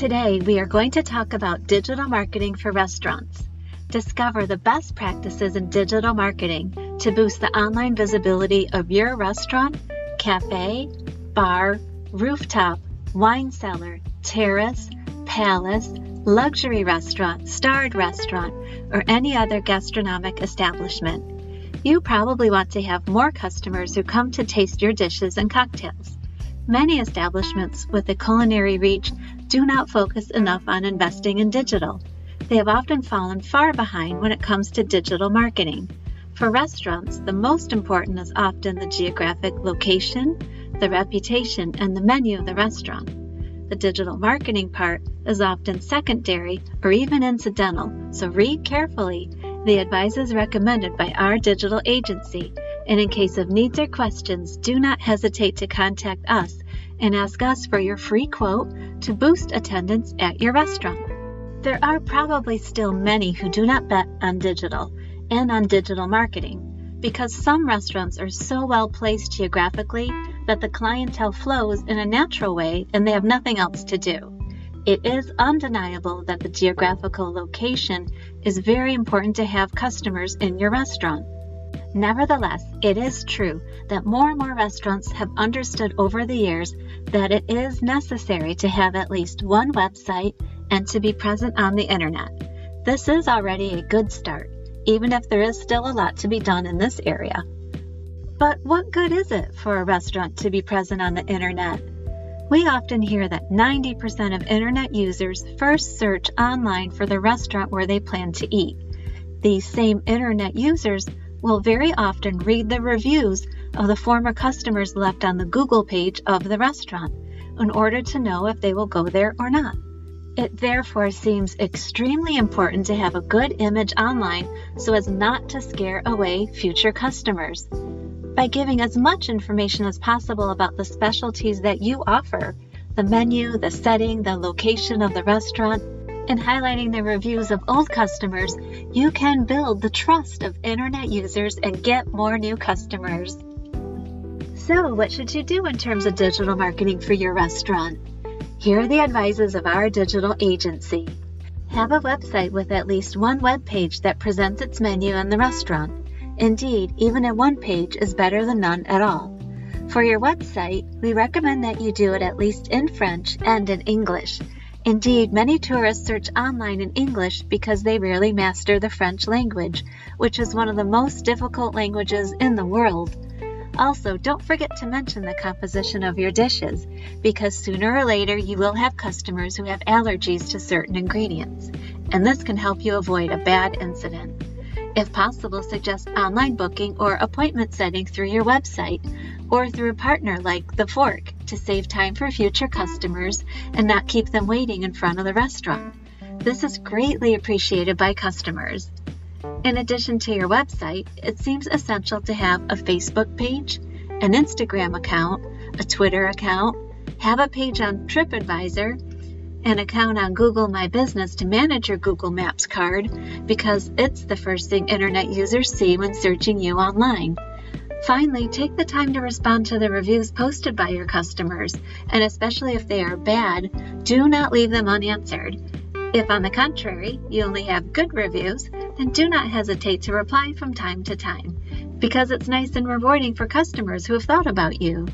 Today, we are going to talk about digital marketing for restaurants. Discover the best practices in digital marketing to boost the online visibility of your restaurant, cafe, bar, rooftop, wine cellar, terrace, palace, luxury restaurant, starred restaurant, or any other gastronomic establishment. You probably want to have more customers who come to taste your dishes and cocktails. Many establishments with a culinary reach do not focus enough on investing in digital. They have often fallen far behind when it comes to digital marketing. For restaurants, the most important is often the geographic location, the reputation, and the menu of the restaurant. The digital marketing part is often secondary or even incidental, so read carefully the advices recommended by our digital agency and in case of needs or questions, do not hesitate to contact us and ask us for your free quote to boost attendance at your restaurant. There are probably still many who do not bet on digital and on digital marketing because some restaurants are so well placed geographically that the clientele flows in a natural way and they have nothing else to do. It is undeniable that the geographical location is very important to have customers in your restaurant. Nevertheless, it is true that more and more restaurants have understood over the years that it is necessary to have at least one website and to be present on the internet. This is already a good start, even if there is still a lot to be done in this area. But what good is it for a restaurant to be present on the internet? We often hear that 90% of internet users first search online for the restaurant where they plan to eat. These same internet users will very often read the reviews of the former customers left on the Google page of the restaurant in order to know if they will go there or not. It therefore seems extremely important to have a good image online so as not to scare away future customers. By giving as much information as possible about the specialties that you offer, the menu, the setting, the location of the restaurant, and highlighting the reviews of old customers, you can build the trust of internet users and get more new customers. So, what should you do in terms of digital marketing for your restaurant? Here are the advices of our digital agency. Have a website with at least one web page that presents its menu and the restaurant. Indeed, even a one page is better than none at all. For your website, we recommend that you do it at least in French and in English. Indeed, many tourists search online in English because they rarely master the French language, which is one of the most difficult languages in the world. Also, don't forget to mention the composition of your dishes, because sooner or later you will have customers who have allergies to certain ingredients, and this can help you avoid a bad incident. If possible, suggest online booking or appointment setting through your website or through a partner like The Fork to save time for future customers and not keep them waiting in front of the restaurant. This is greatly appreciated by customers. In addition to your website, it seems essential to have a Facebook page, an Instagram account, a Twitter account, have a page on TripAdvisor, an account on Google My Business to manage your Google Maps card because it's the first thing internet users see when searching you online. Finally, take the time to respond to the reviews posted by your customers, and especially if they are bad, do not leave them unanswered. If, on the contrary, you only have good reviews, then do not hesitate to reply from time to time, because it's nice and rewarding for customers who have thought about you.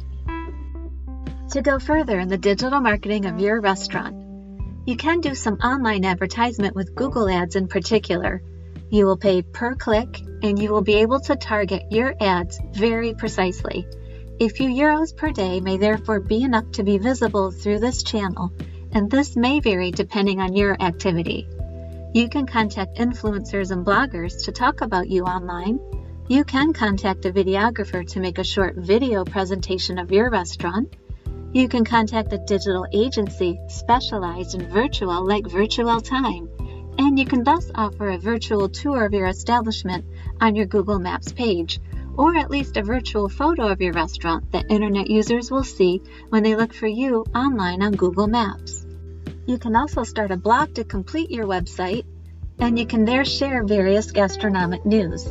To go further in the digital marketing of your restaurant, you can do some online advertisement with Google Ads in particular. You will pay per click and you will be able to target your ads very precisely. A few euros per day may therefore be enough to be visible through this channel, and this may vary depending on your activity. You can contact influencers and bloggers to talk about you online. You can contact a videographer to make a short video presentation of your restaurant. You can contact a digital agency specialized in virtual like Virtual Time, and you can thus offer a virtual tour of your establishment on your Google Maps page, or at least a virtual photo of your restaurant that internet users will see when they look for you online on Google Maps. You can also start a blog to complete your website, and you can there share various gastronomic news.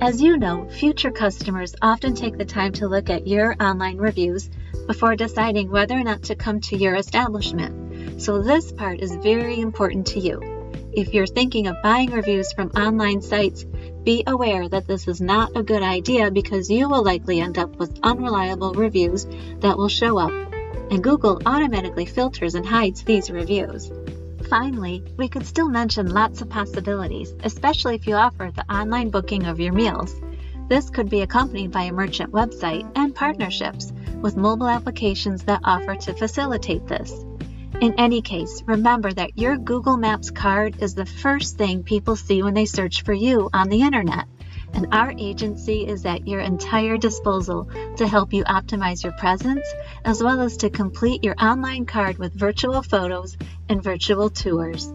As you know, future customers often take the time to look at your online reviews before deciding whether or not to come to your establishment. So this part is very important to you. If you're thinking of buying reviews from online sites, be aware that this is not a good idea because you will likely end up with unreliable reviews that will show up, and Google automatically filters and hides these reviews. Finally, we could still mention lots of possibilities, especially if you offer the online booking of your meals. This could be accompanied by a merchant website and partnerships with mobile applications that offer to facilitate this. In any case, remember that your Google Maps card is the first thing people see when they search for you on the internet. And our agency is at your entire disposal to help you optimize your presence as well as to complete your online card with virtual photos and virtual tours.